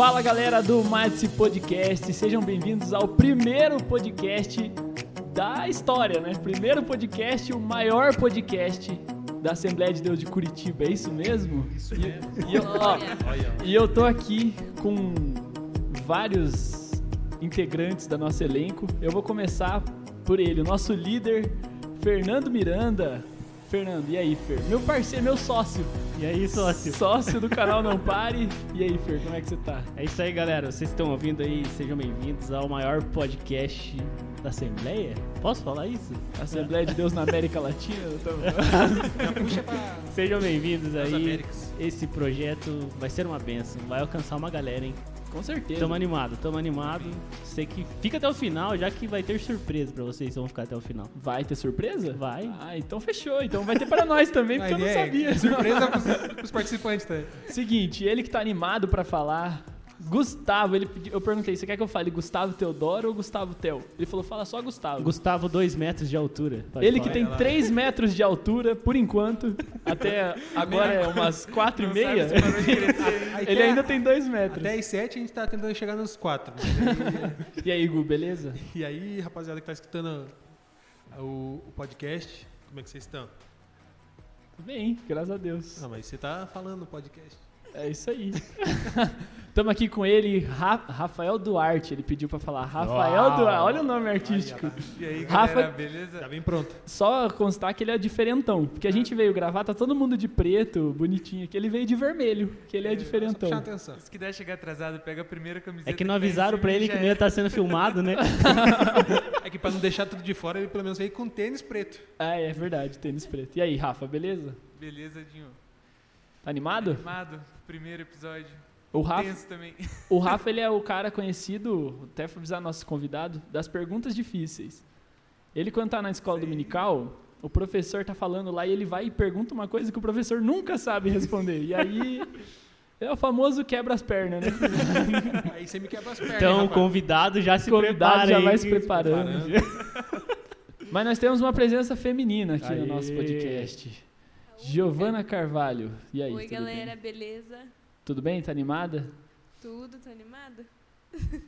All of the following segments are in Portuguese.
Fala galera do Madse Podcast, sejam bem-vindos ao primeiro podcast da história, né? Primeiro podcast, o maior podcast da Assembleia de Deus de Curitiba, é isso mesmo? Isso E, mesmo. e eu, ó, e eu tô aqui com vários integrantes da nosso elenco. Eu vou começar por ele, o nosso líder, Fernando Miranda. Fernando, e aí, Fer? Meu parceiro, meu sócio. E aí, sócio? Sócio do canal Não Pare. E aí, Fer, como é que você tá? É isso aí, galera. Vocês estão ouvindo aí, sejam bem-vindos ao maior podcast da Assembleia. Posso falar isso? Assembleia de Deus na América Latina? tô- pra Sejam bem-vindos aí. Esse projeto vai ser uma benção, vai alcançar uma galera, hein? Com certeza. Tamo animado, tamo animado. Sei que fica até o final, já que vai ter surpresa pra vocês, vão ficar até o final. Vai ter surpresa? Vai. Ah, então fechou. Então vai ter para nós também, porque eu não é, sabia. Surpresa pros, pros participantes também. Seguinte, ele que tá animado pra falar. Gustavo, ele pedi- eu perguntei, você quer que eu fale Gustavo Teodoro ou Gustavo Tel? Ele falou, fala só Gustavo. Gustavo, 2 metros de altura. Pode ele que tem lá. 3 metros de altura, por enquanto, até agora é umas 4 e meia. Aí Ele ainda tem 2 metros. Até às 7 a gente tá tentando chegar nos 4. E aí, Gu, beleza? E aí, rapaziada que tá escutando o, o podcast, como é que vocês estão? Bem, graças a Deus. Ah, mas você tá falando no podcast. É isso aí. Estamos aqui com ele, Ra- Rafael Duarte. Ele pediu pra falar Rafael Uau. Duarte. Olha o nome artístico. E aí, Rafa- galera, beleza? Tá bem pronto. Só constar que ele é diferentão. Porque a gente veio gravar, tá todo mundo de preto, bonitinho aqui. Ele veio de vermelho, que ele é Só puxar diferentão. atenção. Se quiser chegar atrasado, pega a primeira camiseta. É que não tá avisaram e ele que não é. ia estar sendo filmado, né? É que pra não deixar tudo de fora, ele pelo menos veio com tênis preto. Ah, é verdade, tênis preto. E aí, Rafa, beleza? Beleza, Dinho. Tá animado? Animado, primeiro episódio. O Rafa, também. o Rafa, ele é o cara conhecido, até avisar nosso convidado, das perguntas difíceis. Ele, quando tá na escola dominical, o professor tá falando lá e ele vai e pergunta uma coisa que o professor nunca sabe responder. E aí, é o famoso quebra as pernas, né? Aí você me quebra as pernas. Então, o rapaz. convidado já se convidado prepara já vai se preparando. Preparando. Mas nós temos uma presença feminina aqui Aê. no nosso podcast. Giovana Carvalho. E aí, Oi, tudo galera, bem? beleza? Tudo bem? Tá animada? Tudo, tô animada?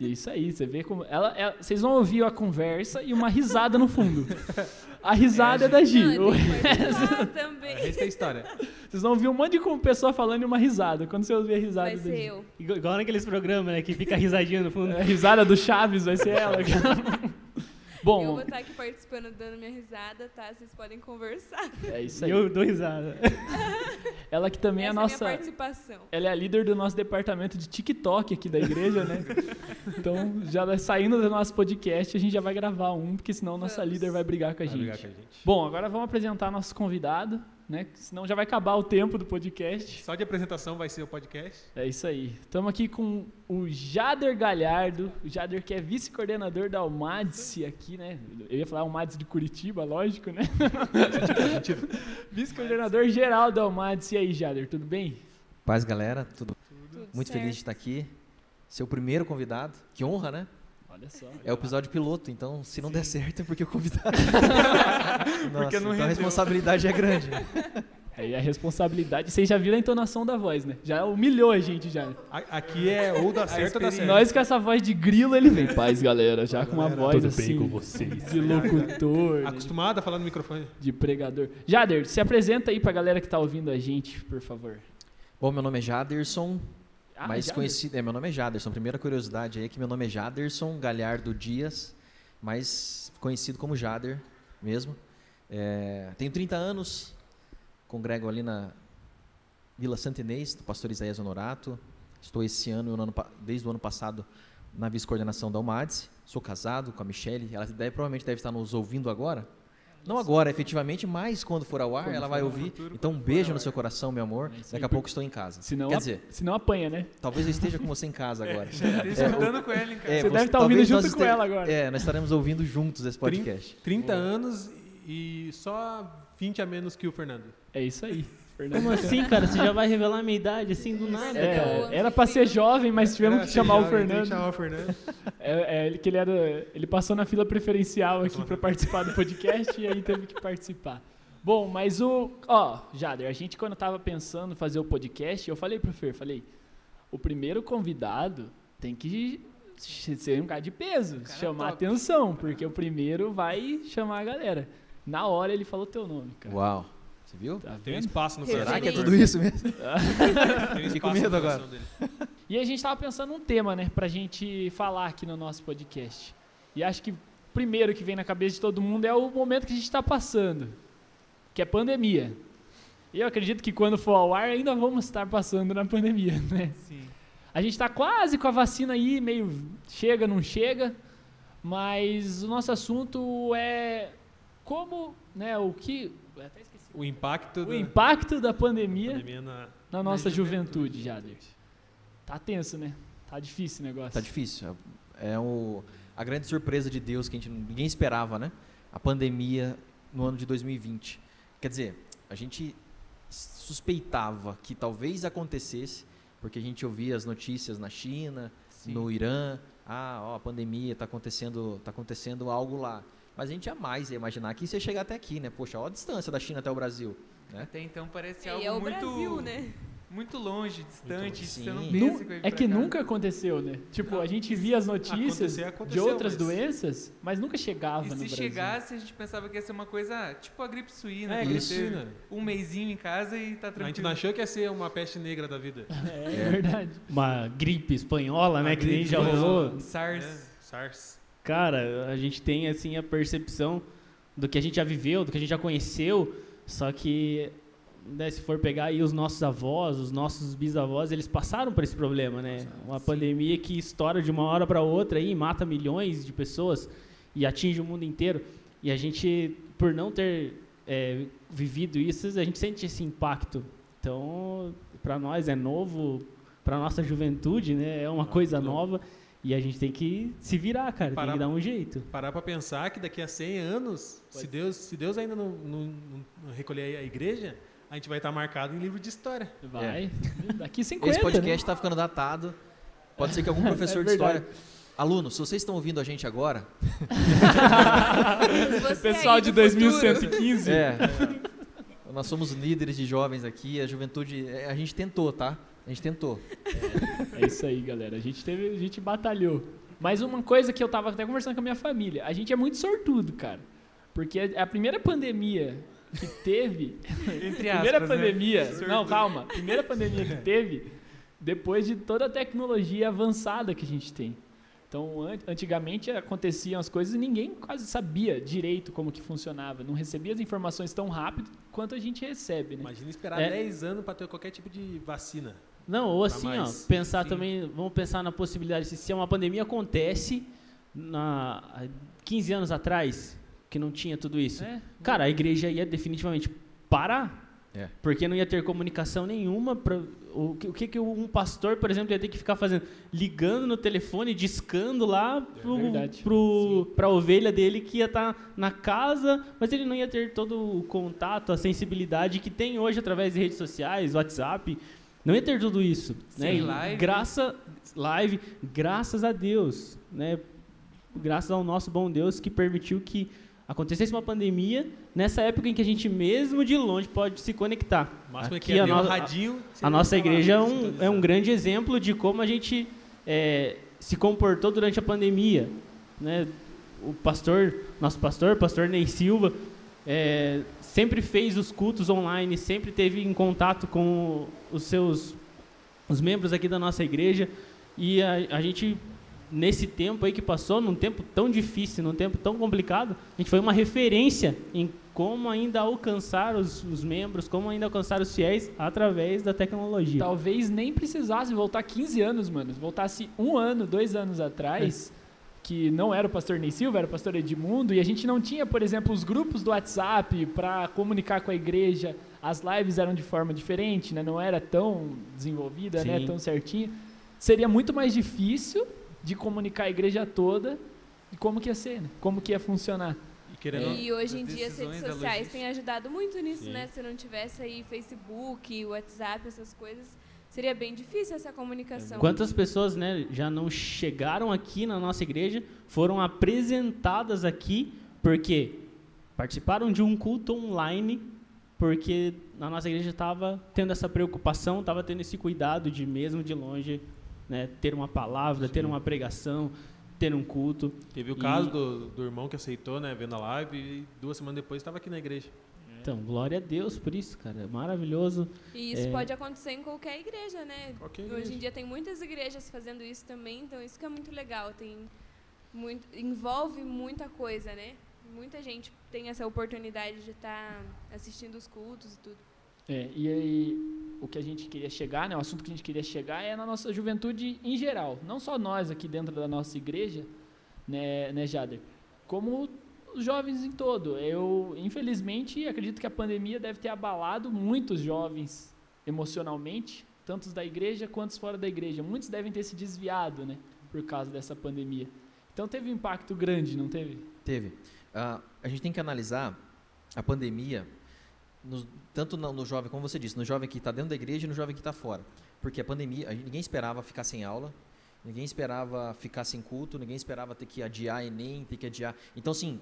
E é isso aí, você vê como. Ela, ela- vocês vão ouvir a conversa e uma risada no fundo. A risada é, da Gi. Não, O- tem que participar O também. resto é história. Vocês vão ouvir um monte de pessoa falando e uma risada. Quando você ouvir a risada Vai da ser Gi. eu. Igual igual naqueles programas, né? Que fica a risadinha no fundo. A risada do Chaves vai ser ela. Eu Bom, vou estar aqui participando, dando minha risada, tá? Vocês podem conversar. é isso aí. eu dou risada. Ela que também é a Essa é a nossa. minha participação. Ela é a líder do nosso departamento de TikTok aqui da igreja, né? Então, já saindo do nosso podcast, a gente já vai gravar um, porque senão nossa Vamos. líder vai brigar com a Vai gente. brigar com a gente. Bom, agora vamos apresentar nosso convidado, né? Senão já vai acabar o tempo do podcast. Só de apresentação vai ser o podcast. É isso aí. Estamos aqui com o Jader Galhardo, o Jader que é vice-coordenador da Almadice aqui, né? Eu ia falar Almadice de Curitiba, lógico, né? Vice-coordenador geral da Almadice. E aí, Jader, tudo bem? Paz, galera. Tudo Tudo muito certo. feliz de estar aqui. Seu primeiro convidado. Que honra, né? Olha só. É o episódio piloto, então se não der certo é porque o convidado. Nossa, Porque não então rendeu. a responsabilidade é grande. Aí a responsabilidade. Vocês já viram a entonação da voz, né? Já humilhou a gente já. Aqui é ou dá certo ou dá certo. Nós com essa voz de grilo, ele vem. Paz, galera, já com uma galera, voz tudo assim. bem com vocês? De locutor, né? Acostumado a falar no microfone. de pregador. Jader, se apresenta aí pra galera que tá ouvindo a gente, por favor. Bom, meu nome é Jaderson, Ah, Jader. conhecido. É, meu nome é Jaderson. Primeira curiosidade aí é que meu nome é Jaderson Galhardo Dias, mais conhecido como Jader mesmo. É, tenho 30 anos, congrego ali na Vila Santa Inês, do pastor Isaías Honorato. Estou esse ano, ano desde o ano passado, na vice-coordenação da UMADS. Sou casado com a Michelle, ela deve, provavelmente deve estar nos ouvindo agora. Não agora, efetivamente, mas quando for ao ar, Quando ela vai ouvir. futuro, Então, um beijo no seu coração, meu amor. É Daqui a pouco estou em casa. Senão, Quer dizer, senão apanha, né? talvez eu esteja com você em casa agora. Já tá escutando com ela, hein, cara? É, Você você- deve estar ouvindo talvez junto com este- ela agora. É, nós estaremos ouvindo juntos esse podcast. 30 anos e só 20 a menos que o Fernando. É isso aí. Fernando. Como assim, cara? Você já vai revelar a minha idade assim do nada, É, cara? era pra ser jovem, mas tivemos Era que chamar o jovem, que Fernando. chamar o Fernando. É, é, ele, que ele, era, ele passou na fila preferencial aqui pra participar do podcast e aí teve que participar. Bom, mas o. Ó, Jader, a gente quando tava pensando em fazer o podcast, eu falei pro Fer, falei. o primeiro convidado tem que ser um cara de peso, cara chamar top. atenção, porque o primeiro vai chamar a galera. Na hora ele falou teu nome, cara. Uau. Você viu? Tá Tem um espaço no Será Será que é tudo isso mesmo? Tem um Fiquei com medo agora. coração dele. E a gente tava pensando um tema, né, pra gente falar aqui no nosso podcast. E acho que o primeiro que vem na cabeça de todo mundo é o momento que a gente tá passando, que é pandemia. E eu acredito que quando for ao ar ainda vamos estar passando na pandemia, né? Sim. A gente tá quase com a vacina aí, meio chega, não chega, mas o nosso assunto é como, né, o que até. O impacto o da impacto da pandemia pandemia na, na nossa juventude, Jader. Tá tenso, né? Tá difícil o negócio. Tá difícil. É o, a grande surpresa de Deus que a gente, ninguém esperava, né? A pandemia no ano de 2020. Quer dizer, a gente suspeitava que talvez acontecesse, porque a gente ouvia as notícias na China, Sim. no Irã, ah, ó, a pandemia está acontecendo, tá acontecendo algo lá. Mas a gente jamais ia imaginar que isso ia chegar até aqui, né? Poxa, olha a distância da China até o Brasil. Né? Até então parece E algo é o muito, Brasil, né? muito longe, distante. longe. Você não pensa Nu- que é que cá. nunca aconteceu, né? Tipo, a gente via as notícias Acontecer, de aconteceu, outras mas- doenças, mas nunca chegava E no se Brasil. chegasse, a gente pensava que ia ser uma coisa tipo a gripe suína. É, gripe suína. Um mêsinho em casa e tá A gente tranquilo. não achou que ia ser uma peste negra da vida. É, verdade. Uma gripe espanhola, Uma né? Que nem gripe já rolou. SARS. É, SARS. Cara, a gente tem assim a percepção do que a gente já viveu, do que a gente já conheceu, só que né, se for pegar aí os nossos avós, os nossos bisavós, eles passaram por esse problema, né? Uma pandemia que estoura de uma hora para outra aí, mata milhões de pessoas e atinge o mundo inteiro. E a gente, por não ter é, vivido isso, a gente sente esse impacto. Então, para nós é novo, para nossa juventude, né? É uma Ah, coisa louco. E a gente tem que se virar, cara. Tem Parar- que dar um jeito. Parar para pensar que daqui a 100 anos, se Deus, se Deus ainda não, não- não recolher a igreja, a gente vai estar marcado em livro de história. Vai. Daqui 50, Esse podcast né? está ficando datado. Pode ser que algum professor É de história. Alunos, se vocês estão ouvindo a gente agora, Pessoal de do futuro. 2115. é, nós somos líderes de jovens aqui, a juventude, é, a gente tentou, tá? A gente tentou. É isso aí, galera. A gente teve, a gente batalhou. Mas uma coisa que eu tava até conversando com a minha família, a gente é muito sortudo, cara. Porque a a primeira pandemia que teve, Entre primeira aspas, né? pandemia, Sortudo. não, calma, primeira pandemia que teve depois de toda a tecnologia avançada que a gente tem. Então, an- antigamente aconteciam as coisas e ninguém quase sabia direito como que funcionava, não recebia as informações tão rápido quanto a gente recebe, né? Imagina esperar É. 10 anos para ter qualquer tipo de vacina. Não, ou Pra assim, ó, pensar Sim. também, vamos pensar na possibilidade, se, se uma pandemia acontece na, há 15 anos atrás, que não tinha tudo isso. É, Cara, a igreja ia definitivamente parar. É. Porque não ia ter comunicação nenhuma. Pra, o, que- o que, que um pastor, por exemplo, ia ter que ficar fazendo? Ligando no telefone, discando lá pro, verdade. pro, pra ovelha dele que ia estar na casa, mas ele não ia ter todo o contato, a sensibilidade que tem hoje através de redes sociais, WhatsApp. Não ia ter tudo isso. né? Sim, live. Graça, live, graças a Deus. Né? Graças ao nosso bom Deus que permitiu que acontecesse uma pandemia nessa época em que a gente mesmo de longe pode se conectar. Máximo é Aqui a ter um no- radinho. A nossa falar, igreja é um, sintonizar. é um grande exemplo de como a gente é, se comportou durante a pandemia. Né? O pastor, nosso pastor, pastor Ney Silva, é, sempre fez os cultos online, sempre teve em contato com os seus os membros aqui da nossa igreja e a, a gente nesse tempo aí que passou, num tempo tão difícil, num tempo tão complicado, a gente foi uma referência em como ainda alcançar os, os membros, como ainda alcançar os fiéis através da tecnologia. Talvez nem precisasse voltar 15 anos, mano. Voltasse um ano, dois anos atrás, que não era o pastor Ney Silva, era o pastor Edmundo, e a gente não tinha, por exemplo, os grupos do WhatsApp para comunicar com a igreja. As lives eram de forma diferente, né? Não era tão desenvolvida, né? Tão certinha. Seria muito mais difícil de comunicar a igreja toda e como que ia ser, né? Como que ia funcionar. E E hoje em dia as redes sociais têm ajudado muito nisso, Sim. né? Se não tivesse aí Facebook, WhatsApp, essas coisas, seria bem difícil essa comunicação. Quantas pessoas né, já não chegaram aqui na nossa igreja, foram apresentadas aqui, porque participaram de um culto online porque na nossa igreja estava tendo essa preocupação, estava tendo esse cuidado de mesmo de longe, né, ter uma palavra, ter uma pregação, ter um culto. Teve o E- caso do, do irmão que aceitou, né, vendo a live, e duas semanas depois estava aqui na igreja. Então, glória a Deus por isso, cara, maravilhoso. E isso É. pode acontecer em qualquer igreja, né? Qualquer Hoje igreja. em dia tem muitas igrejas fazendo isso também, então isso que é muito legal. Tem muito, envolve muita coisa, né? Muita gente tem essa oportunidade de estar assistindo os cultos e tudo. É, e aí, o que a gente queria chegar, né, o assunto que a gente queria chegar é na nossa juventude em geral. Não só nós aqui dentro da nossa igreja, né, né Jader? Como os jovens em todo. Eu, infelizmente, acredito que a pandemia deve ter abalado muitos jovens emocionalmente, tanto os da igreja quanto fora da igreja. Muitos devem ter se desviado, né, por causa dessa pandemia. Então teve um impacto grande, não teve? Teve. Ah, a gente tem que analisar a pandemia, nos- tanto no, no jovem, como você disse, no jovem que está dentro da igreja e no jovem que está fora. Porque a pandemia, a gente- ninguém esperava ficar sem aula, ninguém esperava ficar sem culto, ninguém esperava ter que adiar Enem, ter que adiar. Então, assim,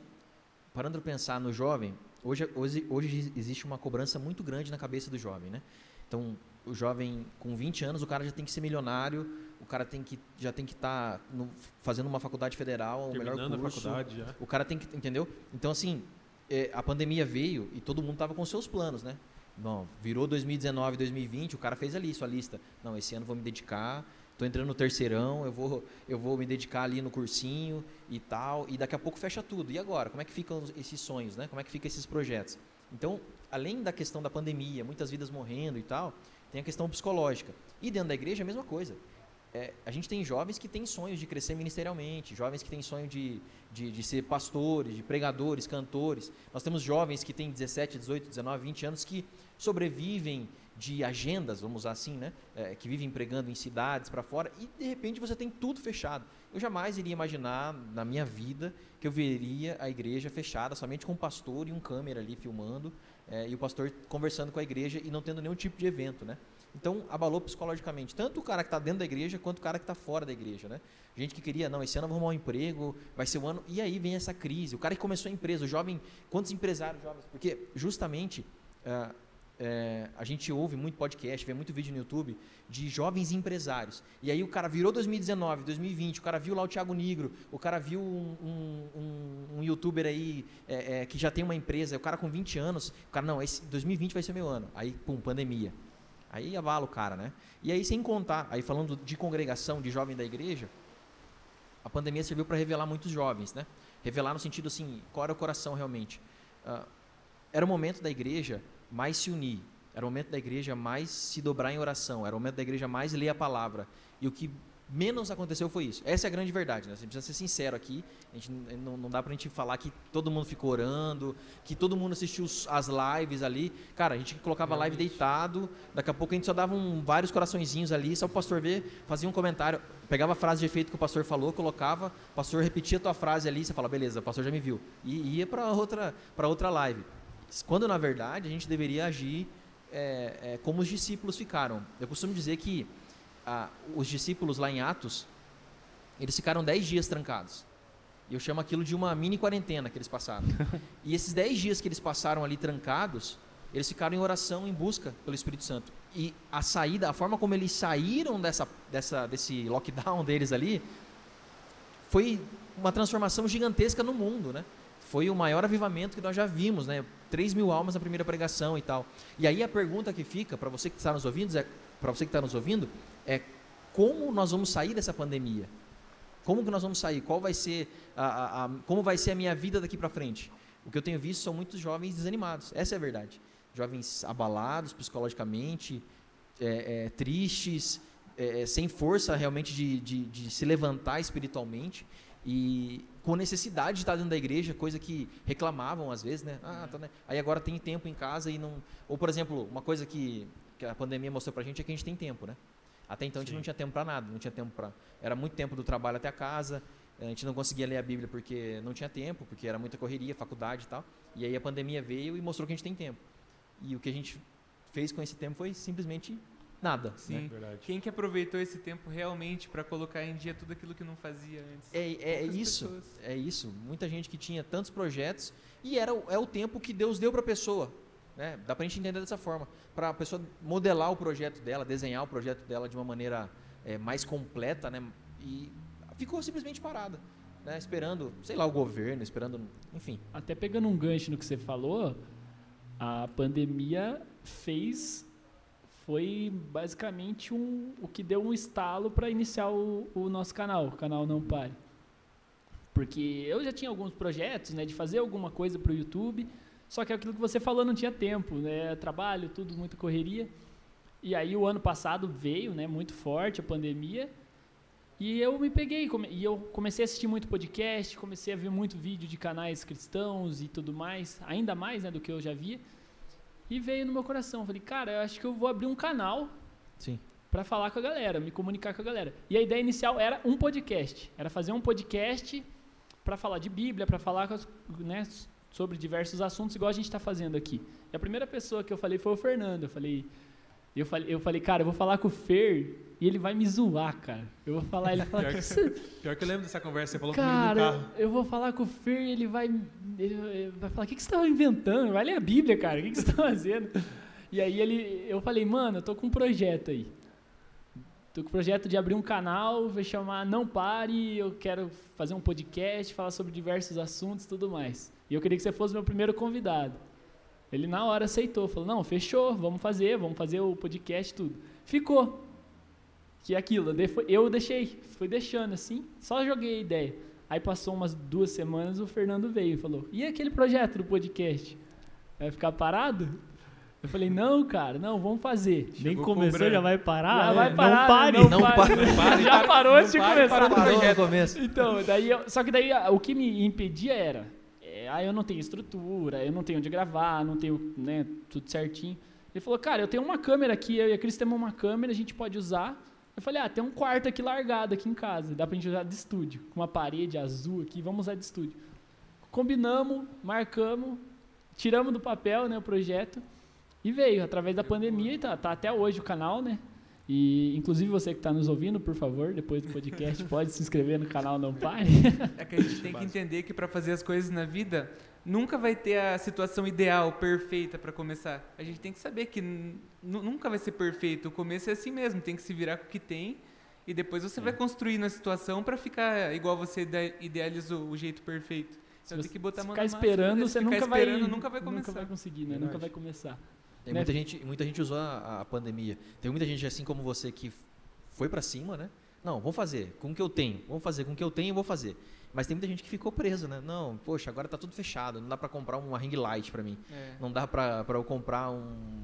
parando para pensar no jovem, hoje, hoje, hoje existe uma cobrança muito grande na cabeça do jovem, né? Então, o jovem com 20 anos, o cara já tem que ser milionário, o cara tem que, já tem que estar fazendo uma faculdade federal, o melhor Terminando a curso. faculdade já. O cara tem que, entendeu? Então, assim, é, a pandemia veio e todo mundo tava com seus planos, né? Não, virou 2019, 2020, o cara fez ali sua lista. Não, esse ano vou me dedicar, tô entrando no terceirão, eu vou, eu vou me dedicar ali no cursinho e tal, e daqui a pouco fecha tudo. E agora? Como é que ficam esses sonhos, né? Como é que ficam esses projetos? Então, além da questão da pandemia, muitas vidas morrendo e tal, tem a questão psicológica. E dentro da igreja, a mesma coisa. É, a gente tem jovens que têm sonhos de crescer ministerialmente, jovens que têm sonho de, de, de ser pastores, de pregadores, cantores. Nós temos jovens que têm 17, 18, 19, 20 anos que sobrevivem de agendas, vamos usar assim, né? É, que vivem pregando em cidades para fora e de repente você tem tudo fechado. Eu jamais iria imaginar na minha vida que eu veria a igreja fechada somente com um pastor e um câmera ali filmando é, e o pastor conversando com a igreja e não tendo nenhum tipo de evento, né? Então, abalou psicologicamente, tanto o cara que está dentro da igreja quanto o cara que está fora da igreja, né? Gente que queria, não, esse ano eu vou arrumar um emprego, vai ser o ano. E aí vem essa crise. O cara que começou a empresa, o jovem, quantos empresários jovens? Porque, justamente, ah, é, a gente ouve muito podcast, vê muito vídeo no YouTube de jovens empresários. E aí o cara virou 2019, 2020, o cara viu lá o Thiago Negro, o cara viu um, um, um- youtuber aí é, é, que já tem uma empresa, o cara com 20 anos, o cara, não, esse 2020 vai ser meu ano. Aí, pum, pandemia. Aí avala o cara, né? E aí, sem contar, aí falando de congregação, de jovem da igreja, a pandemia serviu para revelar muitos jovens, né? Revelar no sentido assim, qual era o coração realmente. Ah, era o momento da igreja mais se unir, era o momento da igreja mais se dobrar em oração, era o momento da igreja mais ler a palavra. E o que menos aconteceu foi isso. Essa é a grande verdade, né? A gente precisa ser sincero aqui. A gente não, não dá pra gente falar que todo mundo ficou orando, que todo mundo assistiu as lives ali. Cara, a gente colocava a live deitado, daqui a pouco a gente só dava um, vários coraçõezinhos ali, só o pastor ver, fazia um comentário, pegava a frase de efeito que o pastor falou, colocava, o pastor repetia a tua frase ali, você fala, beleza, o pastor já me viu. E ia para outra, pra outra live. Quando, na verdade, a gente deveria agir é, é, como os discípulos ficaram. Eu costumo dizer que ah, os discípulos lá em Atos, eles ficaram 10 dias trancados. E eu chamo aquilo de uma mini quarentena que eles passaram. e esses 10 dias que eles passaram ali trancados, eles ficaram em oração, em busca pelo Espírito Santo. E a saída, a forma como eles saíram dessa, dessa, desse lockdown deles ali, foi uma transformação gigantesca no mundo, né? Foi o maior avivamento que nós já vimos, né? 3 mil almas na primeira pregação e tal. E aí a pergunta que fica para você que está nos ouvindo, é, para você que está nos ouvindo, é como nós vamos sair dessa pandemia? Como que nós vamos sair? Qual vai ser a, a- a- como vai ser a minha vida daqui para frente? O que eu tenho visto são muitos jovens desanimados. Essa é a verdade. Jovens abalados psicologicamente, é, é, tristes, é, é, sem força realmente de, de, de se levantar espiritualmente e com necessidade de estar dentro da igreja, coisa que reclamavam às vezes, né? Ah, tá, né? Aí agora tem tempo em casa e não. Ou por exemplo, uma coisa que, que a pandemia mostrou pra gente é que a gente tem tempo, né? Até então a gente Sim. não tinha tempo para nada, não tinha tempo para. Era muito tempo do trabalho até a casa, a gente não conseguia ler a Bíblia porque não tinha tempo, porque era muita correria, faculdade e tal. E aí a pandemia veio e mostrou que a gente tem tempo. E o que a gente fez com esse tempo foi simplesmente nada. Sim. né? Verdade. Quem que aproveitou esse tempo realmente para colocar em dia tudo aquilo que não fazia antes? É, é isso, pessoas. é isso. Muita gente que tinha tantos projetos e era o- é o tempo que Deus deu para a pessoa. Né? Dá pra gente entender dessa forma. Para a pessoa modelar o projeto dela, desenhar o projeto dela de uma maneira é, mais completa, né? E ficou simplesmente parada. Né? Esperando, sei lá, o governo, esperando, enfim. Até pegando um gancho no que você falou, a pandemia fez foi basicamente um, o que deu um estalo para iniciar o, o nosso canal, o canal Não Pare. Porque eu já tinha alguns projetos, né, de fazer alguma coisa para o YouTube, só que aquilo que você falou não tinha tempo, né, trabalho, tudo, muita correria. E aí o ano passado veio, né, muito forte a pandemia, e eu me peguei, e eu comecei a assistir muito podcast, comecei a ver muito vídeo de canais cristãos e tudo mais, ainda mais, né, do que eu já via. E veio no meu coração, falei, cara, eu acho que eu vou abrir um canal Sim. para falar com a galera, me comunicar com a galera. E a ideia inicial era um podcast, era fazer um podcast para falar de Bíblia, para falar né, sobre diversos assuntos, igual a gente está fazendo aqui. E a primeira pessoa que eu falei foi o Fernando. Eu falei, eu falei, eu falei, cara, eu vou falar com o Fer e ele vai me zoar, cara. Eu vou falar, ele fala, Pior que você Pior que eu lembro dessa conversa, você falou comigo no Cara, carro. eu vou falar com o Fer e ele vai, ele vai falar: o que, que você estava inventando? Vai ler a Bíblia, cara, o que, que você está fazendo? E aí ele, eu falei: mano, eu tô com um projeto aí. Tô com o projeto de abrir um canal, vai chamar Não Pare, eu quero fazer um podcast, falar sobre diversos assuntos e tudo mais. E eu queria que você fosse meu primeiro convidado. Ele na hora aceitou, falou: não, fechou, vamos fazer, vamos fazer o podcast tudo. Ficou. Que é aquilo, eu de- eu deixei, fui deixando assim, só joguei a ideia. Aí passou umas duas semanas, o Fernando veio e falou: E aquele projeto do podcast? Vai ficar parado? Eu falei: Não, cara, não, vamos fazer. Nem Chegou começou, cobrando. já vai parar? Já né? vai parar, não pare. Não, Não pare. pare, pare, Já parou antes de começar. parou no Parou começo. Então, daí eu- só que daí a- o que me impedia era, é, ah, eu não tenho estrutura, eu não tenho onde gravar, não tenho, né, tudo certinho. Ele falou, cara, eu tenho uma câmera aqui, eu e a Cris temos uma câmera, a gente pode usar. Eu falei, ah, tem um quarto aqui largado aqui em casa, dá pra gente usar de estúdio, com uma parede azul aqui, vamos usar de estúdio. Combinamos, marcamos, tiramos do papel, né, o projeto, e veio, através da pandemia, e tá, tá até hoje o canal, né, e inclusive você que está nos ouvindo, por favor, depois do podcast, pode se inscrever no canal Não Pare. É que a gente tem que entender que para fazer as coisas na vida, nunca vai ter a situação ideal, perfeita para começar. A gente tem que saber que nunca vai ser perfeito. O começo é assim mesmo, tem que se virar com o que tem e depois você vai construindo a situação para ficar igual você ide- idealizou o jeito perfeito. Então Se tem que botar a Se ficar massa, esperando, fazer. você ficar nunca vai, esperando, nunca vai começar. Nunca vai conseguir, né? Verdade. Nunca vai começar. Tem Né? muita gente, muita gente usou a, a pandemia. Tem muita gente assim como você que foi pra cima, né? Não, vou fazer com o que eu tenho. Vou fazer com o que eu tenho, vou fazer. Mas tem muita gente que ficou preso, né? Não, poxa, agora tá tudo fechado, não dá pra comprar uma ring light pra mim. É. Não dá pra, pra eu comprar um,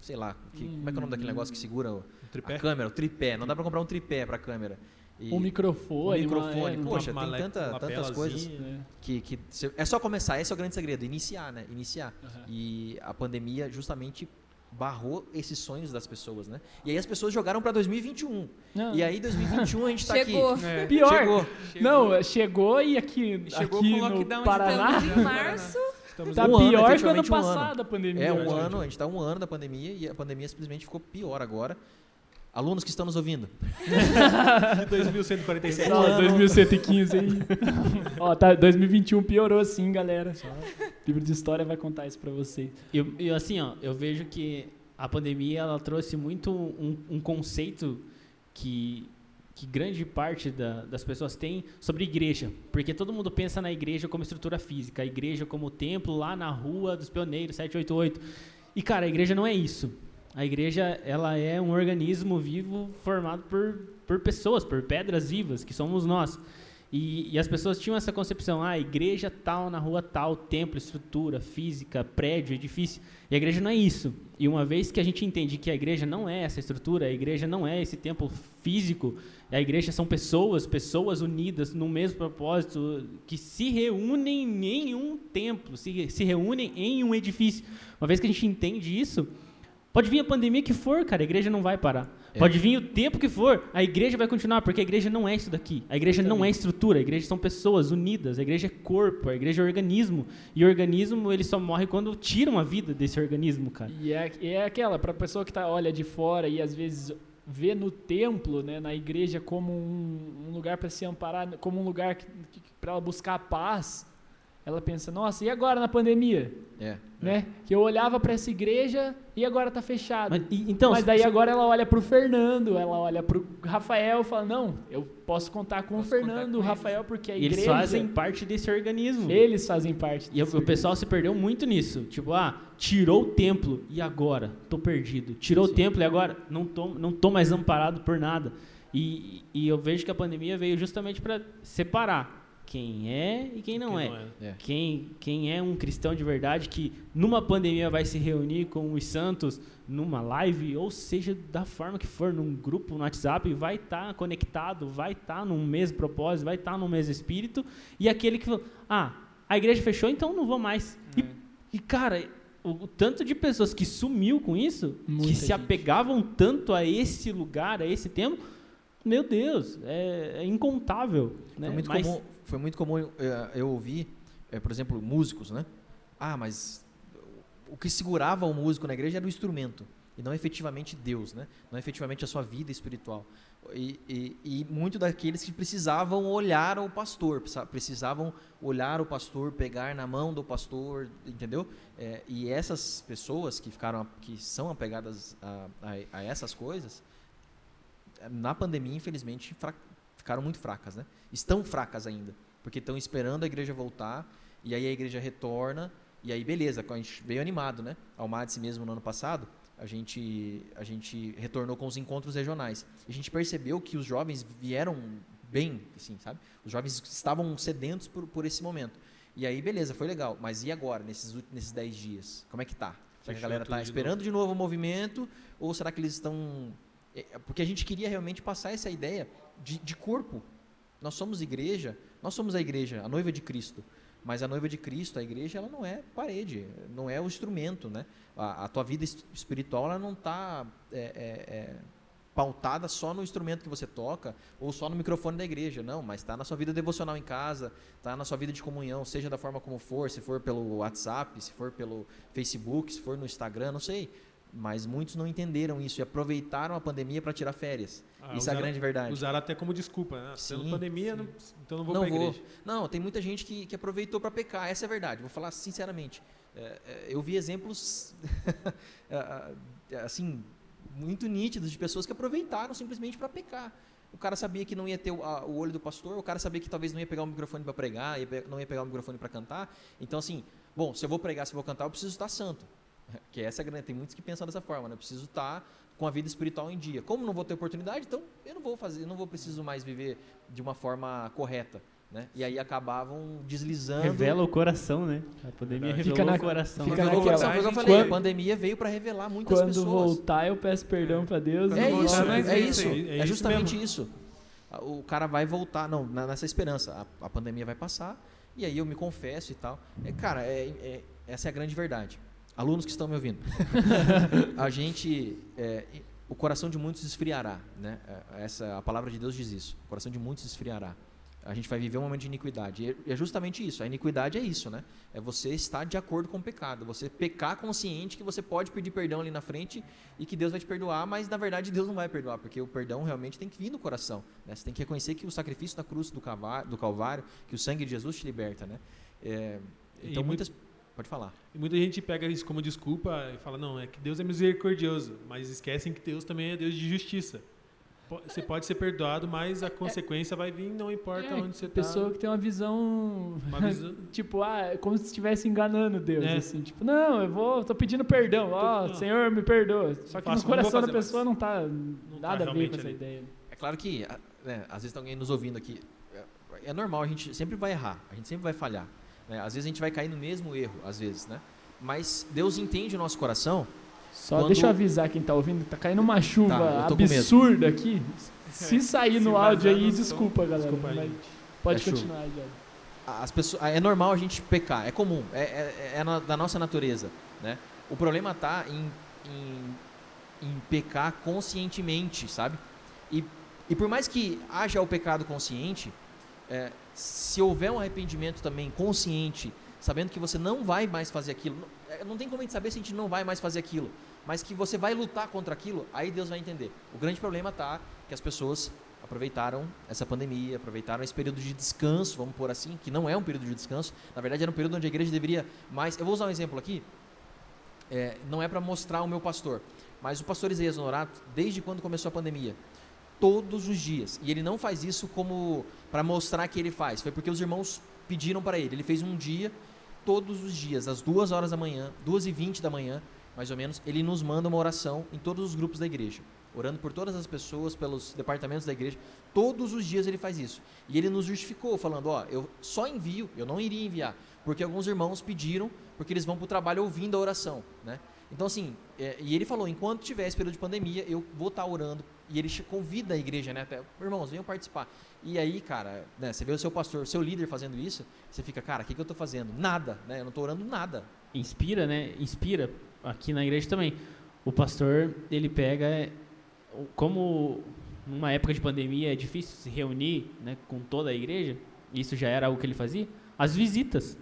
sei lá, que- como é que é o nome daquele negócio que segura o- tripé. a câmera, o tripé. Não dá pra comprar um tripé pra câmera. E Um microfone. um microfone, uma- é, poxa, uma tem le- tanta, tantas coisas né? que, que cê- é só começar, esse é o grande segredo, iniciar, né? Iniciar. Aham. E a pandemia justamente barrou esses sonhos das pessoas, né? E aí as pessoas jogaram pra 2021. Não, E aí 2021 a gente tá Chegou. aqui. É. Pior. Chegou. Não, chegou e aqui, Chegou aqui com o no lockdown Paraná Estamos em março. Estamos tá Um ano, pior que o ano um ano. passado a pandemia. É um gente. ano, a gente tá um ano da pandemia e a pandemia simplesmente ficou pior agora. Alunos que estão nos ouvindo. de 2147. Ó, 2115 aí. Ó, tá, 2021 piorou sim, galera. O livro de história vai contar isso pra vocês. E eu- e assim, ó, eu vejo que a pandemia ela trouxe muito um, um conceito que, que grande parte da- das pessoas tem sobre igreja. Porque todo mundo pensa na igreja como estrutura física, a igreja como templo lá na rua dos pioneiros, 788. E, cara, a igreja não é isso. A igreja ela é um organismo vivo formado por, por pessoas, por pedras vivas, que somos nós. E, e as pessoas tinham essa concepção, ah, igreja tal, na rua tal, templo, estrutura, física, prédio, edifício. E a igreja não é isso. E uma vez que a gente entende que a igreja não é essa estrutura, a igreja não é esse templo físico, a igreja são pessoas, pessoas unidas no mesmo propósito, que se reúnem em um templo, se, se reúnem em um edifício. Uma vez que a gente entende isso, pode vir a pandemia que for, cara, a igreja não vai parar. É. Pode vir o tempo que for, a igreja vai continuar, porque a igreja não é isso daqui. A igreja não é estrutura, a igreja são pessoas unidas, a igreja é corpo, a igreja é organismo. E o organismo, ele só morre quando tiram a vida desse organismo, cara. E é, é aquela, pra pessoa que tá, olha de fora e às vezes vê no templo, né, na igreja como um, um lugar para se amparar, como um lugar para ela buscar a paz. Ela pensa, nossa, e agora na pandemia? É. Né? Que eu olhava para essa igreja e agora tá fechado. Mas, e- então, Mas daí se- agora ela olha pro Fernando, ela olha pro Rafael e fala, não, eu posso contar com Posso o Fernando, com o. Rafael, porque a e eles igreja... fazem parte desse organismo. Eles fazem parte. E o pessoal se perdeu muito nisso. Tipo, ah, tirou o templo e agora? Tô perdido. Tirou Sim. o templo e agora? Não tô, não tô mais amparado por nada. E, e eu vejo que a pandemia veio justamente para separar quem é e quem não Quem é. não é. É. Quem, quem é um cristão de verdade que numa pandemia vai se reunir com os santos numa live, ou seja, da forma que for, num grupo no WhatsApp, vai estar conectado, vai estar num mesmo propósito, vai estar no mesmo espírito, e aquele que falou, ah, a igreja fechou, então não vou mais. E, e, cara, o, o tanto de pessoas que sumiu com isso, Muita que se gente. apegavam tanto a esse lugar, a esse tempo, meu Deus, é, é incontável. Né? Foi muito Mas- comum, foi muito comum eh, eu ouvir, eh, por exemplo, músicos, né? Ah, mas o que segurava o músico na igreja era o instrumento e não efetivamente Deus, né? Não efetivamente a sua vida espiritual. E, e, e muito daqueles que precisavam olhar o pastor, precisa- precisavam olhar o pastor, pegar na mão do pastor, entendeu? Eh, e essas pessoas que ficaram, que são apegadas a, a, a essas coisas, na pandemia, infelizmente, ficaram muito fracas, né? Estão fracas ainda, porque estão esperando a igreja voltar, e aí a igreja retorna, e aí beleza, a gente veio animado, né? Ao Madse mesmo no ano passado, a gente, a gente retornou com os encontros regionais. E a gente percebeu que os jovens vieram bem, assim, sabe? Os jovens estavam sedentos por, por esse momento. E aí, beleza, foi legal. Mas e agora, nesses, nesses 10 dias? Como é que tá? Será que a galera tá de esperando de novo o movimento? Ou será que eles estão é, porque a gente queria realmente passar essa ideia de, de corpo. Nós somos igreja, nós somos a igreja, a noiva de Cristo. Mas a noiva de Cristo, a igreja, ela não é parede, não é o instrumento, né? A, a tua vida es- espiritual, ela não está pautada só no instrumento que você toca ou só no microfone da igreja, não, mas está na sua vida devocional em casa, está na sua vida de comunhão, seja da forma como for, se for pelo WhatsApp, se for pelo Facebook, se for no Instagram, não sei. Mas muitos não entenderam isso e aproveitaram a pandemia para tirar férias. Ah, isso é a usaram- grande verdade. Usaram até como desculpa, né? Sim, Tendo pandemia, não- então não vou não pra vou. igreja. Não, tem muita gente que, que aproveitou para pecar. Essa é a verdade. Vou falar sinceramente. É, é, eu vi exemplos assim muito nítidos de pessoas que aproveitaram simplesmente para pecar. O cara sabia que não ia ter o, a- o olho do pastor, o cara sabia que talvez não ia pegar o microfone para pregar, ia não ia pegar o microfone para cantar. Então, assim, bom, se eu vou pregar, se eu vou cantar, eu preciso estar santo. Que essa é a grande. Tem muitos que pensam dessa forma, né? Eu preciso estar com a vida espiritual em dia. Como não vou ter oportunidade, então eu não vou fazer, eu não vou preciso mais viver de uma forma correta, né? E aí acabavam deslizando. Revela o coração, né? A pandemia Verdade. revelou Fica na- o coração. fica Revelou o naquela- coração, que eu Quando- falei. A pandemia veio para revelar muitas Quando pessoas. voltar, eu peço perdão pra Deus. Quando É não isso, voltar, nós é isso, é é isso justamente isso. O cara vai voltar, não, na- nessa esperança, a, a pandemia vai passar, e aí eu me confesso e tal. É, cara, é- é- essa é a grande verdade. Alunos que estão me ouvindo, a gente, é, o coração de muitos esfriará, né? É, Essa, a palavra de Deus diz isso. O coração de muitos esfriará. A gente vai viver um momento de iniquidade. E é- é justamente isso. A iniquidade é isso, né? É você estar de acordo com o pecado. Você pecar consciente que você pode pedir perdão ali na frente e que Deus vai te perdoar, mas na verdade Deus não vai perdoar, porque o perdão realmente tem que vir do coração. Né? Você tem que reconhecer que o sacrifício da cruz do Calvário, do Calvário que o sangue de Jesus te liberta, né? É, E então muito- muitas... Pode falar. E muita gente pega isso como desculpa e fala, não, é que Deus é misericordioso, mas esquecem que Deus também é Deus de justiça. Você pode ser perdoado, mas a consequência vai vir, não importa É, onde você pessoa tá. que tem uma visão, Uma visão... tipo, ah, é como se estivesse enganando Deus, É. assim, tipo, não, eu vou, tô pedindo perdão, ó, Não. Senhor, me perdoa. Só que faço, no não coração da pessoa mais. não tá tá nada a ver com essa ali. ideia. É claro que, né, às vezes tem alguém nos ouvindo aqui. É, é normal, a gente sempre vai errar, a gente sempre vai falhar. Né? Às vezes a gente vai cair no mesmo erro, às vezes, né? Mas Deus entende o nosso coração. Só Quando- deixa eu avisar quem tá ouvindo, tá caindo uma chuva Tá, com medo. absurda aqui. Se sair Se no áudio aí, no som, desculpa, galera. desculpa aí, pode É chuva. continuar, Diego. As pessoas, é normal a gente pecar, é comum, é, é, é na- da nossa natureza, né? O problema está em, em, em pecar conscientemente, sabe? E, e por mais que haja o pecado consciente, é, se houver um arrependimento também consciente, sabendo que você não vai mais fazer aquilo, não, é, não tem como a gente saber se a gente não vai mais fazer aquilo, mas que você vai lutar contra aquilo, aí Deus vai entender. O grande problema está que as pessoas, aproveitaram essa pandemia, aproveitaram esse período de descanso, vamos pôr assim, que não é um período de descanso, na verdade era um período onde a igreja deveria mais. Eu vou usar um exemplo aqui, é, não é para mostrar o meu pastor, mas o pastor Isaías Honorato, desde quando começou a pandemia, todos os dias, e ele não faz isso como para mostrar que ele faz, foi porque os irmãos pediram para ele, ele fez um dia, todos os dias, às duas horas da manhã, duas e vinte da manhã, mais ou menos, ele nos manda uma oração em todos os grupos da igreja orando por todas as pessoas, pelos departamentos da igreja. Todos os dias ele faz isso. E ele nos justificou, falando: Ó, eu só envio, eu não iria enviar, porque alguns irmãos pediram, porque eles vão para o trabalho ouvindo a oração, né? Então, assim, é, e ele falou: enquanto tiver esse período de pandemia, eu vou estar tá orando. E ele convida a igreja, né? Até, irmãos, venham participar. E aí, cara, né, você vê o seu pastor, o seu líder fazendo isso, você fica, cara, o que, que eu estou fazendo? Nada, né? Eu não estou orando nada. Inspira, né? Inspira aqui na igreja também. O pastor, ele pega como numa época de pandemia é difícil se reunir né, com toda a igreja, isso já era algo que ele fazia, as visitas.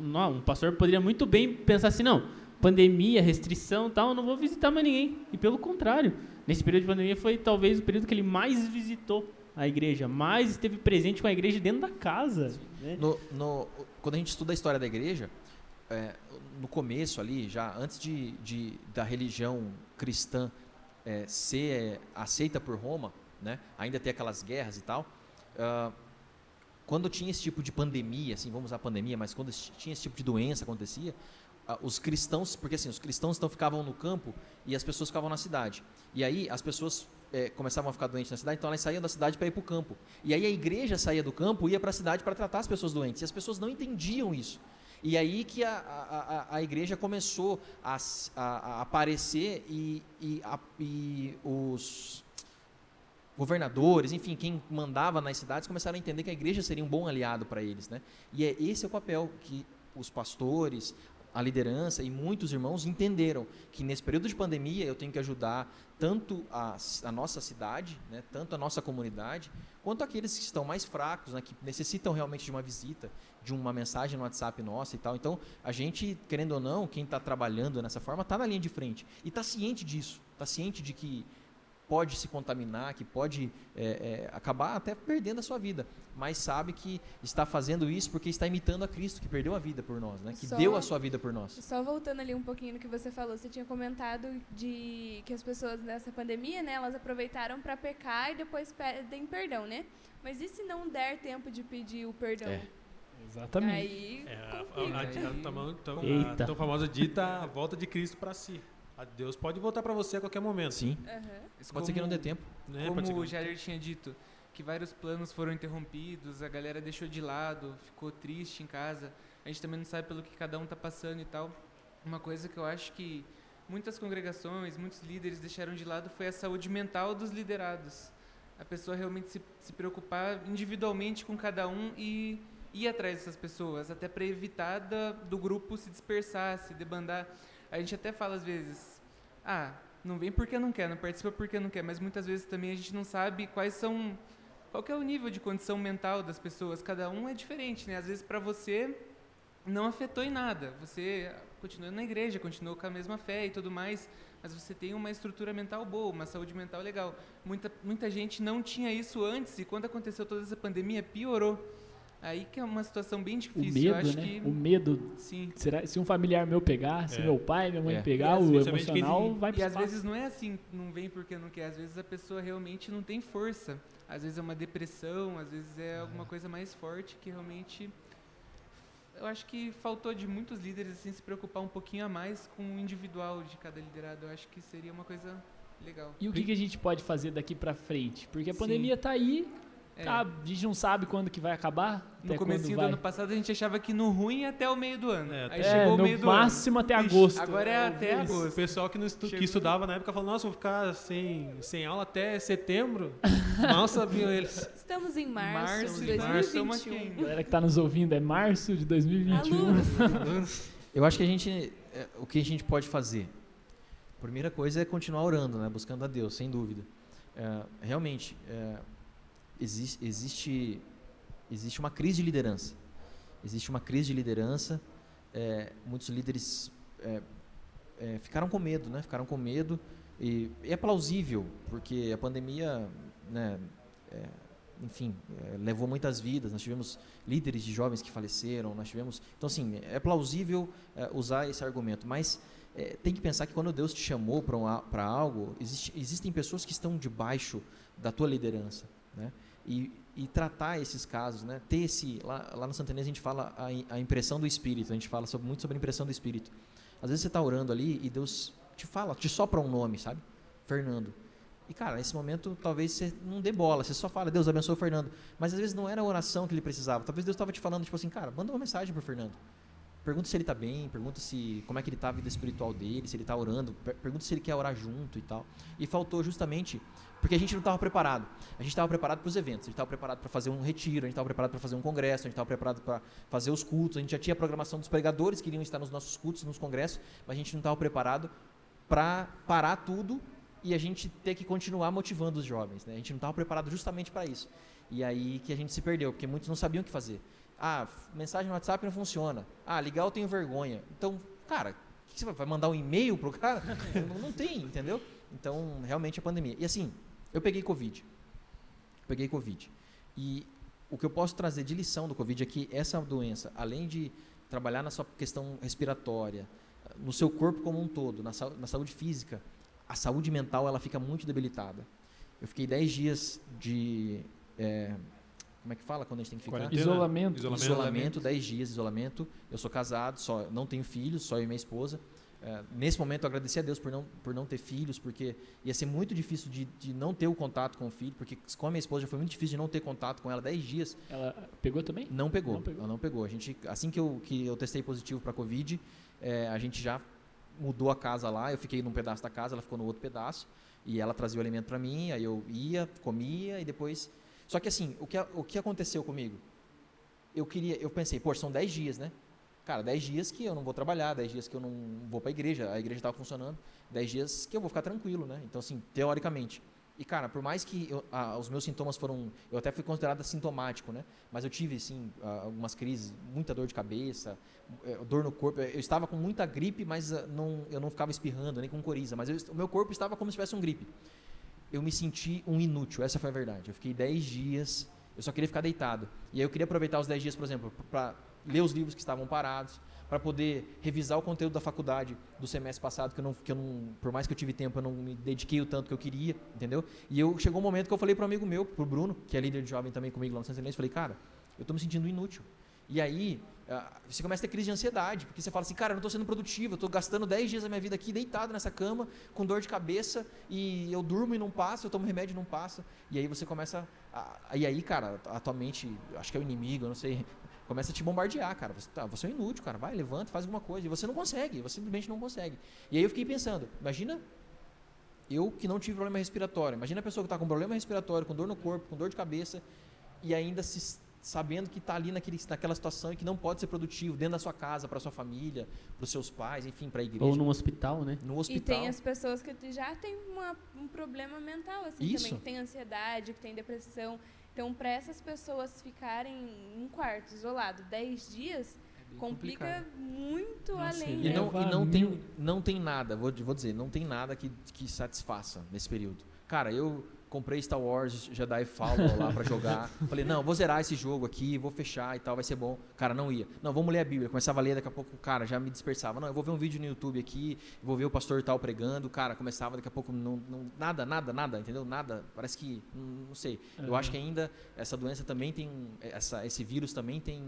Um pastor poderia muito bem pensar assim, não, pandemia, restrição tal, não vou visitar mais ninguém. E pelo contrário, nesse período de pandemia foi talvez o período que ele mais visitou a igreja, mais esteve presente com a igreja dentro da casa. Né? No, no, quando a gente estuda a história da igreja, é, no começo ali, já antes de, de da religião cristã é, ser aceita por Roma, né? ainda ter aquelas guerras e tal, uh, quando tinha esse tipo de pandemia, assim, vamos usar pandemia, mas quando tinha esse tipo de doença acontecia, os cristãos, porque assim, os cristãos então ficavam no campo e as pessoas ficavam na cidade. E aí as pessoas é, começavam a ficar doentes na cidade, então elas saíam da cidade para ir para o campo. E aí a igreja saía do campo e ia para a cidade para tratar as pessoas doentes. E as pessoas não entendiam isso. E aí que a, a, a igreja começou a, a, a aparecer e, e, a, e os governadores, enfim, quem mandava nas cidades começaram a entender que a igreja seria um bom aliado para eles, né? E é esse é o papel que os pastores, a liderança e muitos irmãos entenderam que nesse período de pandemia eu tenho que ajudar tanto a, a nossa cidade, né, tanto a nossa comunidade, quanto aqueles que estão mais fracos, né, que necessitam realmente de uma visita, de uma mensagem no WhatsApp nossa e tal. Então, a gente, querendo ou não, quem está trabalhando nessa forma, está na linha de frente e está ciente disso, está ciente de que pode se contaminar, que pode é, é, acabar até perdendo a sua vida, mas sabe que está fazendo isso porque está imitando a Cristo, que perdeu a vida por nós, né? que só, deu a sua vida por nós. Só voltando ali um pouquinho no que você falou, você tinha comentado de que as pessoas nessa pandemia, né, elas aproveitaram para pecar e depois pedem perdão, né? Mas e se não der tempo de pedir o perdão? É. Exatamente. Aí, é, a, a, a, a, a, tão famosa dita a volta de Cristo para si. Deus pode voltar para você a qualquer momento. Sim. Uhum. Pode como, ser que não dê tempo. Né? Como o Jair tinha dito, que vários planos foram interrompidos, a galera deixou de lado, ficou triste em casa. A gente também não sabe pelo que cada um está passando e tal. Uma coisa que eu acho que muitas congregações, muitos líderes deixaram de lado foi a saúde mental dos liderados. A pessoa realmente se, se preocupar individualmente com cada um e ir atrás dessas pessoas, até para evitar da, do grupo se dispersar, se debandar. A gente até fala às vezes, ah, não vem porque não quer, não participa porque não quer, mas muitas vezes também a gente não sabe quais são qual é o nível de condição mental das pessoas. Cada um é diferente, né? Às vezes para você não afetou em nada. Você continua na igreja, continuou com a mesma fé e tudo mais, mas você tem uma estrutura mental boa, uma saúde mental legal. Muita, muita gente não tinha isso antes e quando aconteceu toda essa pandemia, piorou. Aí que é uma situação bem difícil. O medo, né? Que... O medo. Sim. Será, se um familiar meu pegar, é. se meu pai, minha mãe é. pegar, o emocional vai E às vezes não é assim, não vem porque não quer. Às vezes a pessoa realmente não tem força. Às vezes é uma depressão, às vezes é alguma é. coisa mais forte que realmente eu acho que faltou de muitos líderes assim se preocupar um pouquinho a mais com o individual de cada liderado. Eu acho que seria uma coisa legal. E o que, que a gente pode fazer daqui para frente? Porque a pandemia está aí, é. Tá, a gente não sabe quando que vai acabar. No começo do ano passado a gente achava que no ruim até o meio do ano. É, Aí é, chegou o meio do ano. máximo até agosto. Agora é até agosto. O pessoal que, estu que estudava na época falou, nossa, vou ficar sem, sem aula até setembro. Mal sabiam eles. Estamos em março, março de 2021. A galera que está nos ouvindo é março de 2021. Eu acho que a gente, é, o que a gente pode fazer? A primeira coisa é continuar orando, né? buscando a Deus, sem dúvida. É, realmente, é, existe, existe, existe uma crise de liderança. Existe uma crise de liderança. É, muitos líderes é, é, ficaram com medo, né? Ficaram com medo. E, e, é plausível, porque a pandemia, né, é, enfim, é, levou muitas vidas. Nós tivemos líderes de jovens que faleceram, nós tivemos. Então, assim, é plausível é, usar esse argumento, mas tem que pensar que quando Deus te chamou para um, algo, existe, existem pessoas que estão debaixo da tua liderança, né? E, e tratar esses casos, né? Ter esse lá, lá no Santanês a gente fala a, a impressão do Espírito, a gente fala sobre, muito sobre a impressão do Espírito. Às vezes você está orando ali e Deus te fala, te sopra um nome, sabe? Fernando. E, cara, nesse momento, talvez você não dê bola, você só fala, Deus abençoe o Fernando. Mas às vezes não era a oração que ele precisava. Talvez Deus estava te falando, tipo assim, cara, manda uma mensagem pro Fernando. Pergunta se ele está bem, pergunta se como é que ele está a vida espiritual dele, se ele está orando, pergunta se ele quer orar junto e tal. E faltou justamente porque a gente não estava preparado. A gente estava preparado para os eventos, a gente estava preparado para fazer um retiro, a gente estava preparado para fazer um congresso, a gente estava preparado para fazer os cultos, a gente já tinha a programação dos pregadores que iriam estar nos nossos cultos, nos congressos, mas a gente não estava preparado para parar tudo e a gente ter que continuar motivando os jovens. Né? A gente não estava preparado justamente para isso. E aí que a gente se perdeu, porque muitos não sabiam o que fazer. Ah, mensagem no WhatsApp não funciona. Ah, ligar eu tenho vergonha. Então, cara, que você vai mandar um e-mail pro cara? não, não tem, entendeu? Então, realmente a pandemia. E assim, eu peguei Covid. Peguei Covid. E o que eu posso trazer de lição do Covid é que essa doença, além de trabalhar na sua questão respiratória, no seu corpo como um todo, na, na saúde física, a saúde mental ela fica muito debilitada. Eu fiquei 10 dias de. É, como é que fala quando a gente tem que ficar? Isolamento. Isolamento, isolamento 10 dias de isolamento. Eu sou casado, só não tenho filhos, só eu e minha esposa. É, nesse momento eu agradeci a Deus por não, por não ter filhos, porque ia ser muito difícil de, de não ter o contato com o filho, porque com a minha esposa já foi muito difícil de não ter contato com ela 10 dias. Ela pegou também? Não pegou, não pegou. ela não pegou. A gente, assim que eu, que eu testei positivo para Covid, é, a gente já mudou a casa lá, eu fiquei num pedaço da casa, ela ficou no outro pedaço, e ela trazia o alimento para mim, aí eu ia, comia, e depois... Só que assim, o que, o que aconteceu comigo? Eu queria, eu pensei, pô, são 10 dias, né? Cara, 10 dias que eu não vou trabalhar, 10 dias que eu não vou para a igreja, a igreja estava funcionando, 10 dias que eu vou ficar tranquilo, né? Então, assim, teoricamente. E, cara, por mais que eu, ah, os meus sintomas foram. Eu até fui considerado assintomático, né? Mas eu tive, ah, algumas crises, muita dor de cabeça, eh, dor no corpo. Eu estava com muita gripe, mas ah, não, eu não ficava espirrando, nem com coriza. Mas eu, o meu corpo estava como se tivesse um gripe. Eu me senti um inútil, essa foi a verdade. Eu fiquei 10 dias, eu só queria ficar deitado. E aí eu queria aproveitar os 10 dias, por exemplo, para ler os livros que estavam parados, para poder revisar o conteúdo da faculdade do semestre passado, que eu não, que eu não, por mais que eu tive tempo, eu não me dediquei o tanto que eu queria, entendeu? E eu chegou um momento que eu falei para um amigo meu, pro Bruno, que é líder de jovem também comigo lá no Santo Silêncio, falei, cara, eu estou me sentindo inútil. E aí, ah, você começa a ter crise de ansiedade, porque você fala assim, cara, eu não estou sendo produtivo, eu estou gastando 10 dias da minha vida aqui deitado nessa cama, com dor de cabeça, e eu durmo e não passa, eu tomo remédio e não passa. E aí você começa. A, e aí, cara, a tua mente, acho que é o inimigo, eu não sei, começa a te bombardear, cara. Você, tá, você é inútil, cara. Vai, levanta, faz alguma coisa. E você não consegue, você simplesmente não consegue. E aí eu fiquei pensando, imagina eu que não tive problema respiratório. Imagina a pessoa que está com problema respiratório, com dor no corpo, com dor de cabeça, e ainda se, sabendo que está ali naquele, naquela situação e que não pode ser produtivo dentro da sua casa, para sua família, para os seus pais, enfim, para a igreja. Ou no hospital, né? No hospital. E tem as pessoas que já têm uma, um problema mental, assim, Isso. também, que tem ansiedade, que tem depressão. Então, para essas pessoas ficarem em um quarto, isolado, 10 dias, É complica complicado. muito Nossa, além. E né? não, e não, tem, não tem nada, vou, vou dizer, não tem nada que, que satisfaça nesse período. Cara, eu comprei Star Wars Jedi Fallen lá pra jogar. Falei, não, vou zerar esse jogo aqui, vou fechar e tal, vai ser bom. Cara, não ia. Não, vamos ler a Bíblia. Começava a ler, daqui a pouco, cara, já me dispersava. Não, eu vou ver um vídeo no YouTube aqui, vou ver o pastor tal pregando. Cara, começava, daqui a pouco, não, não- nada, nada, nada, entendeu? Nada. Parece que, hum, não sei. Eu acho que ainda essa doença também tem, essa, esse vírus também tem,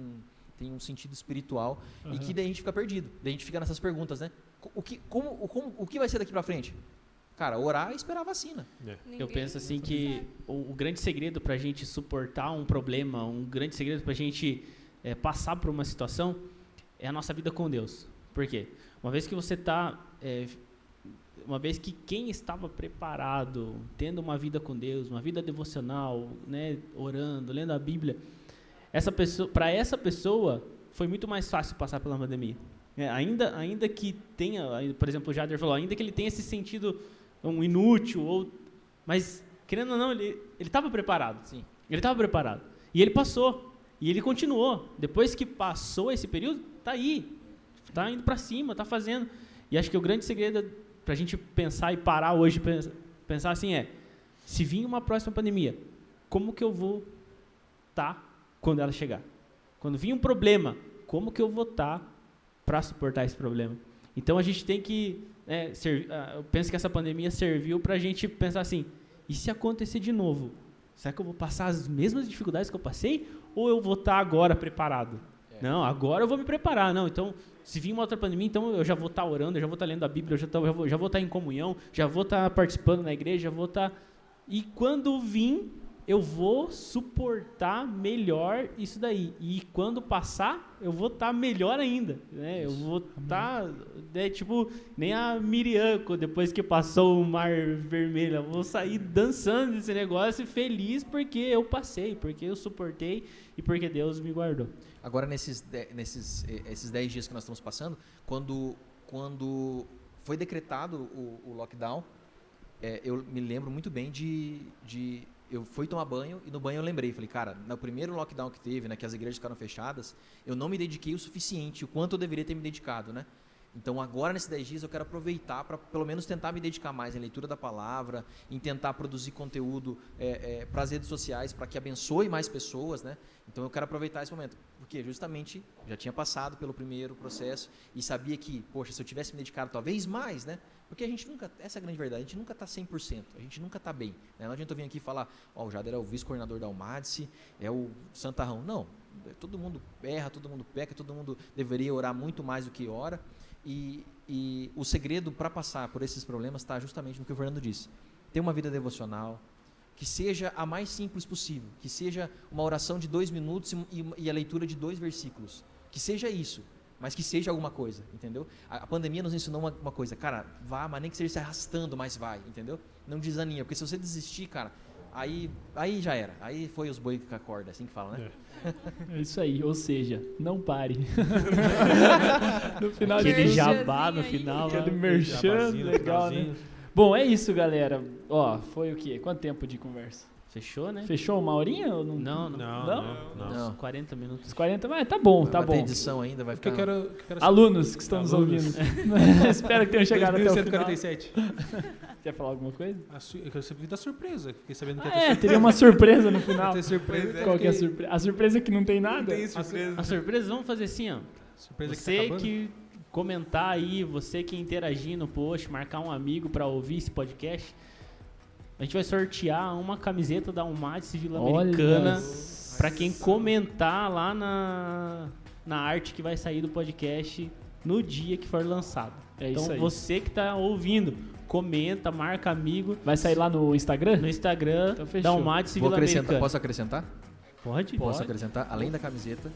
tem um sentido espiritual e Aham. que daí a gente fica perdido. Daí a gente fica nessas perguntas, né? O que, como, o- como, o que vai ser daqui pra frente? Cara, orar e esperar a vacina. Ninguém- Eu penso assim que o, o grande segredo para a gente suportar um problema, um grande segredo para a gente eh, passar por uma situação é a nossa vida com Deus. Por quê? Uma vez que você está, uma vez que quem estava preparado, tendo uma vida com Deus, uma vida devocional, né, orando, lendo a Bíblia, essa pessoa, para essa pessoa foi muito mais fácil passar pela pandemia. É, ainda, ainda que tenha, por exemplo, o Jader falou, ainda que ele tenha esse sentido um inútil ou mas querendo ou não ele estava preparado Sim. ele estava preparado e ele passou e ele continuou depois que passou esse período tá aí tá indo para cima tá fazendo e acho que o grande segredo para a gente pensar e parar hoje pens- pensar assim é se vir uma próxima pandemia como que eu vou estar quando ela chegar. Quando vir um problema, como que eu vou estar para suportar esse problema? Então a gente tem que, né, ser, ah, eu penso que essa pandemia serviu para a gente pensar assim, e se acontecer de novo, será que eu vou passar as mesmas dificuldades que eu passei ou eu vou estar agora preparado? É. Não, agora eu vou me preparar. Não, então se vir uma outra pandemia, então eu já vou estar orando, eu já vou estar lendo a Bíblia, eu já, tá- já vou, já vou estar em comunhão, já vou estar participando na igreja, já vou estar. E quando vir, eu vou suportar melhor isso daí. E quando passar, eu vou estar melhor ainda. Né? Eu vou estar. É, tipo, nem a Miriam, co- depois que passou o Mar Vermelho. Eu vou sair dançando desse negócio e feliz porque eu passei, porque eu suportei e porque Deus me guardou. Agora, nesses, nesses eh, esses 10 dias que nós estamos passando, quando, quando foi decretado o, o lockdown, eh, eu me lembro muito bem de, de. Eu fui tomar banho e no banho eu lembrei. Falei, cara, no primeiro lockdown que teve, né, que as igrejas ficaram fechadas, eu não me dediquei o suficiente, o quanto eu deveria ter me dedicado, né? Então, agora, nesses 10 dias, eu quero aproveitar para, pelo menos, tentar me dedicar mais em leitura da palavra, em tentar produzir conteúdo para as redes sociais, para que abençoe mais pessoas, né? Então, eu quero aproveitar esse momento, porque justamente já tinha passado pelo primeiro processo e sabia que, poxa, se eu tivesse me dedicado talvez mais, né? Porque a gente nunca, essa é a grande verdade, a gente nunca está 100%, a gente nunca está bem. Né? Não adianta eu vir aqui e falar, ó, o Jader é o vice-coordenador da Almadice, é o Santarrão. Não, todo mundo erra, todo mundo peca, todo mundo deveria orar muito mais do que ora. E, e o segredo para passar por esses problemas está justamente no que o Fernando disse. Ter uma vida devocional, que seja a mais simples possível, que seja uma oração de dois minutos e, e- a leitura de dois versículos. Que seja isso, mas que seja alguma coisa, entendeu? A, pandemia nos ensinou uma, uma coisa, cara, vá, mas nem que seja se arrastando, mas vai, entendeu? Não desanima, porque se você desistir, cara, aí, aí já era. Aí foi os boi com a corda, assim que fala, né? É isso aí, ou seja, não pare. no final de Aquele tudo, jabá no final. aquele né? merchan, Jabazinho no legal, né? Bom, é isso, galera. Ó, foi o quê? Quanto tempo de conversa? Fechou, né? Fechou uma horinha ou não? Não, não. Não, Não? não, não. Não. 40 minutos. Uns 40, mas tá bom, tá vai bom. edição ainda, vai ficar... eu quero, eu quero Alunos que estão nos Alunos. ouvindo. Espero que tenham chegado até o final. 2147. Quer falar alguma coisa? Su- Eu quero saber da surpresa. Fiquei sabendo que Ah, ia ter é, teria uma surpresa no surpresa. final. Ter surpresa. É. Qual que é a surpresa? A surpresa é que não tem nada? Não tem surpresa. A surpresa, vamos fazer assim, ó. Surpresa que tá Você acabando. que comentar aí, você que interagir no post, marcar um amigo pra ouvir esse podcast, a gente vai sortear uma camiseta da Almaty Vila Americana pra quem comentar lá na, na arte que vai sair do podcast no dia que for lançado. É então isso aí. você que tá ouvindo, comenta, marca amigo Vai sair lá no Instagram? no Instagram Então fechou. da Almaty Vou Vila acrescentar, Americana. posso acrescentar? Pode? Posso Pode. acrescentar, além da camiseta,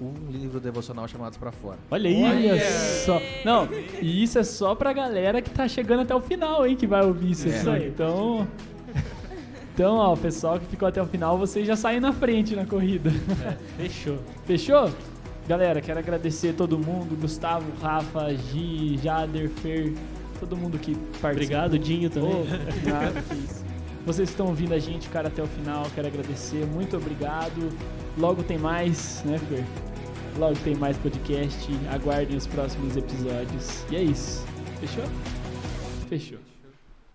um livro devocional chamado Pra Fora. Olha aí. Olha só. Não, e isso é só pra galera que tá chegando até o final, hein, que vai ouvir isso É. aqui. Então. Então, ó, o pessoal que ficou até o final, vocês já saem na frente na corrida. Fechou. Fechou? Galera, quero agradecer todo mundo, Gustavo, Rafa, Gi, Jader, Fer, todo mundo que participou. Obrigado, Dinho, também. Oh, nada, que isso. Vocês estão ouvindo a gente, cara, até o final, quero agradecer, muito obrigado. Logo tem mais, né, Fer? Logo tem mais podcast, aguardem os próximos episódios. E é isso. Fechou? Fechou.